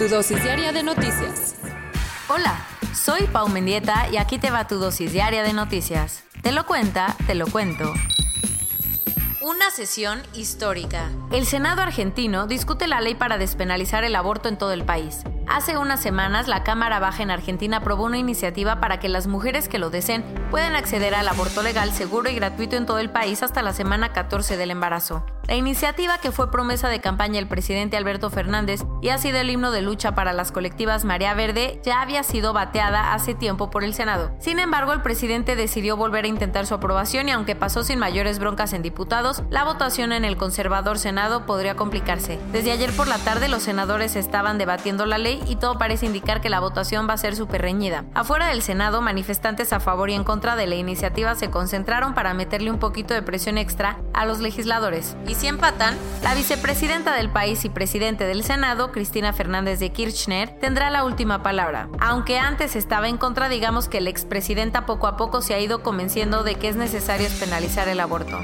Tu dosis diaria de noticias. Hola, soy Pau Mendieta y aquí te va tu dosis diaria de noticias. Te lo cuenta, te lo cuento. Una sesión histórica. El Senado argentino discute la ley para despenalizar el aborto en todo el país. Hace unas semanas, la Cámara Baja en Argentina aprobó una iniciativa para que las mujeres que lo deseen puedan acceder al aborto legal, seguro y gratuito en todo el país hasta la semana 14 del embarazo. La iniciativa, que fue promesa de campaña del presidente Alberto Fernández y ha sido el himno de lucha para las colectivas Marea Verde, ya había sido bateada hace tiempo por el Senado. Sin embargo, el presidente decidió volver a intentar su aprobación y aunque pasó sin mayores broncas en diputados, la votación en el conservador Senado podría complicarse. Desde ayer por la tarde los senadores estaban debatiendo la ley y todo parece indicar que la votación va a ser súper reñida. Afuera del Senado, manifestantes a favor y en contra de la iniciativa se concentraron para meterle un poquito de presión extra a los legisladores. Y si empatan, la vicepresidenta del país y presidente del Senado, Cristina Fernández de Kirchner, tendrá la última palabra. Aunque antes estaba en contra, digamos que la expresidenta poco a poco se ha ido convenciendo de que es necesario penalizar el aborto.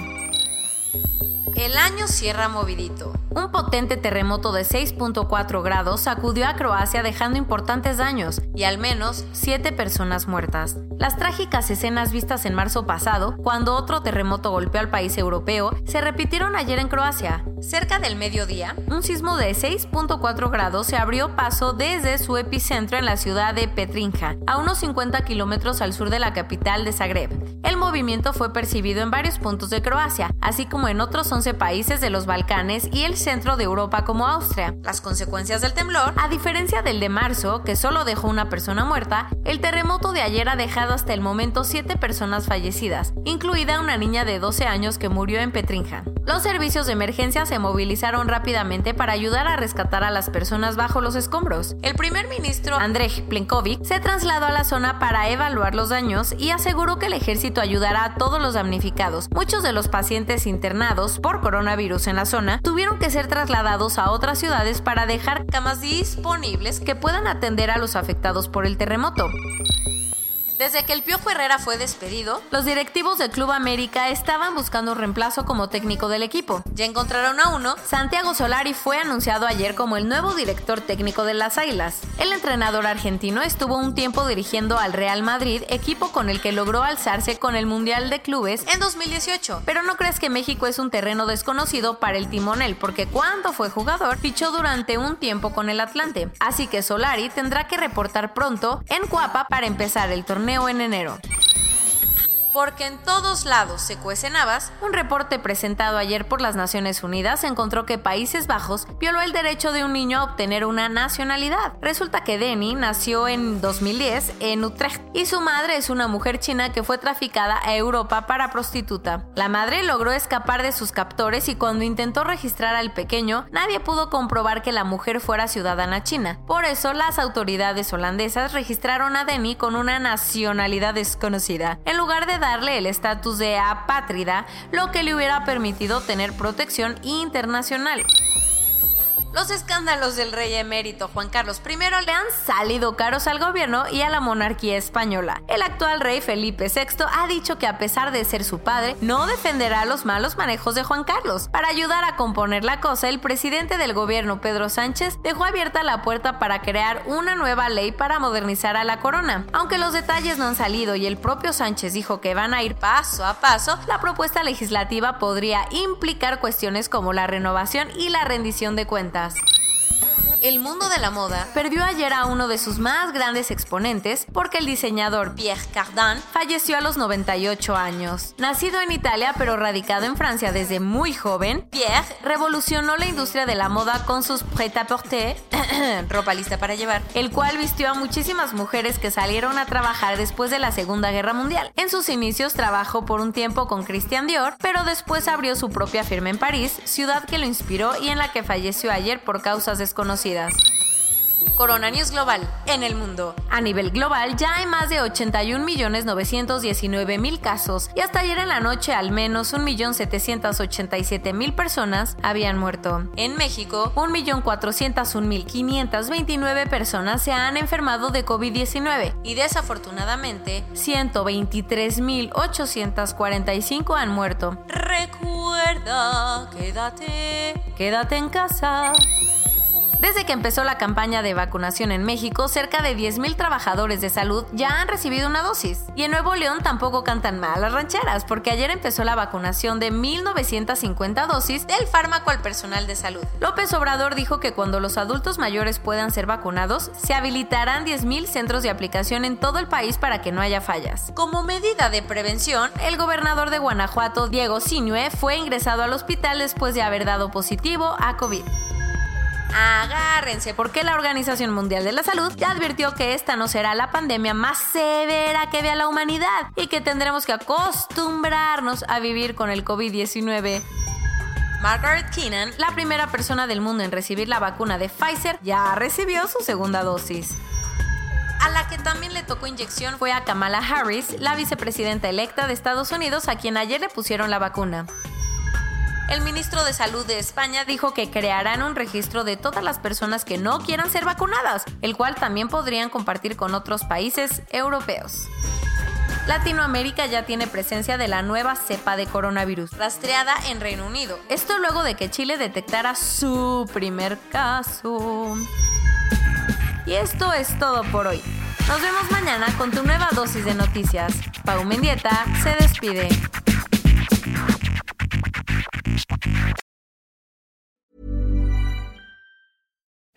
El año cierra movidito. Un potente terremoto de 6.4 grados sacudió a Croacia dejando importantes daños y al menos 7 personas muertas. Las trágicas escenas vistas en marzo pasado, cuando otro terremoto golpeó al país europeo, se repitieron ayer en Croacia. Cerca del mediodía, un sismo de 6.4 grados se abrió paso desde su epicentro en la ciudad de Petrinja, a unos 50 kilómetros al sur de la capital de Zagreb. El movimiento fue percibido en varios puntos de Croacia, así como en otros 11 países de los Balcanes y el centro de Europa como Austria. Las consecuencias del temblor, a diferencia del de marzo, que solo dejó una persona muerta, el terremoto de ayer ha dejado hasta el momento 7 personas fallecidas, incluida una niña de 12 años que murió en Petrinja. Los servicios de emergencia se movilizaron rápidamente para ayudar a rescatar a las personas bajo los escombros. El primer ministro Andrej Plenkovic se trasladó a la zona para evaluar los daños y aseguró que el ejército ayudará a todos los damnificados. Muchos de los pacientes internados por coronavirus en la zona tuvieron que ser trasladados a otras ciudades para dejar camas disponibles que puedan atender a los afectados por el terremoto. Desde que el Piojo Herrera fue despedido, los directivos del Club América estaban buscando un reemplazo como técnico del equipo. Ya encontraron a uno, Santiago Solari fue anunciado ayer como el nuevo director técnico de las Águilas. El entrenador argentino estuvo un tiempo dirigiendo al Real Madrid, equipo con el que logró alzarse con el Mundial de Clubes en 2018. Pero no crees que México es un terreno desconocido para el timonel, porque cuando fue jugador fichó durante un tiempo con el Atlante. Así que Solari tendrá que reportar pronto en Cuapa para empezar el torneo en enero porque en todos lados se cuecen habas, un reporte presentado ayer por las Naciones Unidas encontró que Países Bajos violó el derecho de un niño a obtener una nacionalidad. Resulta que Denny nació en 2010 en Utrecht y su madre es una mujer china que fue traficada a Europa para prostituta. La madre logró escapar de sus captores y cuando intentó registrar al pequeño, nadie pudo comprobar que la mujer fuera ciudadana china. Por eso las autoridades holandesas registraron a Denny con una nacionalidad desconocida, en lugar de darle el estatus de apátrida, lo que le hubiera permitido tener protección internacional. Los escándalos del rey emérito Juan Carlos I le han salido caros al gobierno y a la monarquía española. El actual rey Felipe VI ha dicho que a pesar de ser su padre, no defenderá los malos manejos de Juan Carlos. Para ayudar a componer la cosa, el presidente del gobierno Pedro Sánchez dejó abierta la puerta para crear una nueva ley para modernizar a la corona. Aunque los detalles no han salido y el propio Sánchez dijo que van a ir paso a paso, la propuesta legislativa podría implicar cuestiones como la renovación y la rendición de cuentas. podcast. El mundo de la moda perdió ayer a uno de sus más grandes exponentes porque el diseñador Pierre Cardin falleció a los 98 años. Nacido en Italia pero radicado en Francia desde muy joven, Pierre revolucionó la industria de la moda con sus prêt-à-porter, ropa lista para llevar, el cual vistió a muchísimas mujeres que salieron a trabajar después de la Segunda Guerra Mundial. En sus inicios trabajó por un tiempo con Christian Dior, pero después abrió su propia firma en París, ciudad que lo inspiró y en la que falleció ayer por causas desconocidas. Corona News Global en el mundo. A nivel global ya hay más de 81.919.000 casos y hasta ayer en la noche al menos 1.787.000 personas habían muerto. En México, 1.401.529 personas se han enfermado de COVID-19 y desafortunadamente 123.845 han muerto. Recuerda, quédate, quédate en casa. Desde que empezó la campaña de vacunación en México, cerca de 10.000 trabajadores de salud ya han recibido una dosis. Y en Nuevo León tampoco cantan mal las rancheras, porque ayer empezó la vacunación de 1.950 dosis del fármaco al personal de salud. López Obrador dijo que cuando los adultos mayores puedan ser vacunados, se habilitarán 10.000 centros de aplicación en todo el país para que no haya fallas. Como medida de prevención, el gobernador de Guanajuato, Diego Sinue, fue ingresado al hospital después de haber dado positivo a COVID. Agárrense, porque la Organización Mundial de la Salud ya advirtió que esta no será la pandemia más severa que vea la humanidad y que tendremos que acostumbrarnos a vivir con el COVID-19. Margaret Keenan, la primera persona del mundo en recibir la vacuna de Pfizer, ya recibió su segunda dosis. A la que también le tocó inyección fue a Kamala Harris, la vicepresidenta electa de Estados Unidos, a quien ayer le pusieron la vacuna. El ministro de Salud de España dijo que crearán un registro de todas las personas que no quieran ser vacunadas, el cual también podrían compartir con otros países europeos. Latinoamérica ya tiene presencia de la nueva cepa de coronavirus, rastreada en Reino Unido. Esto luego de que Chile detectara su primer caso. Y esto es todo por hoy. Nos vemos mañana con tu nueva dosis de noticias. Pau Mendieta se despide.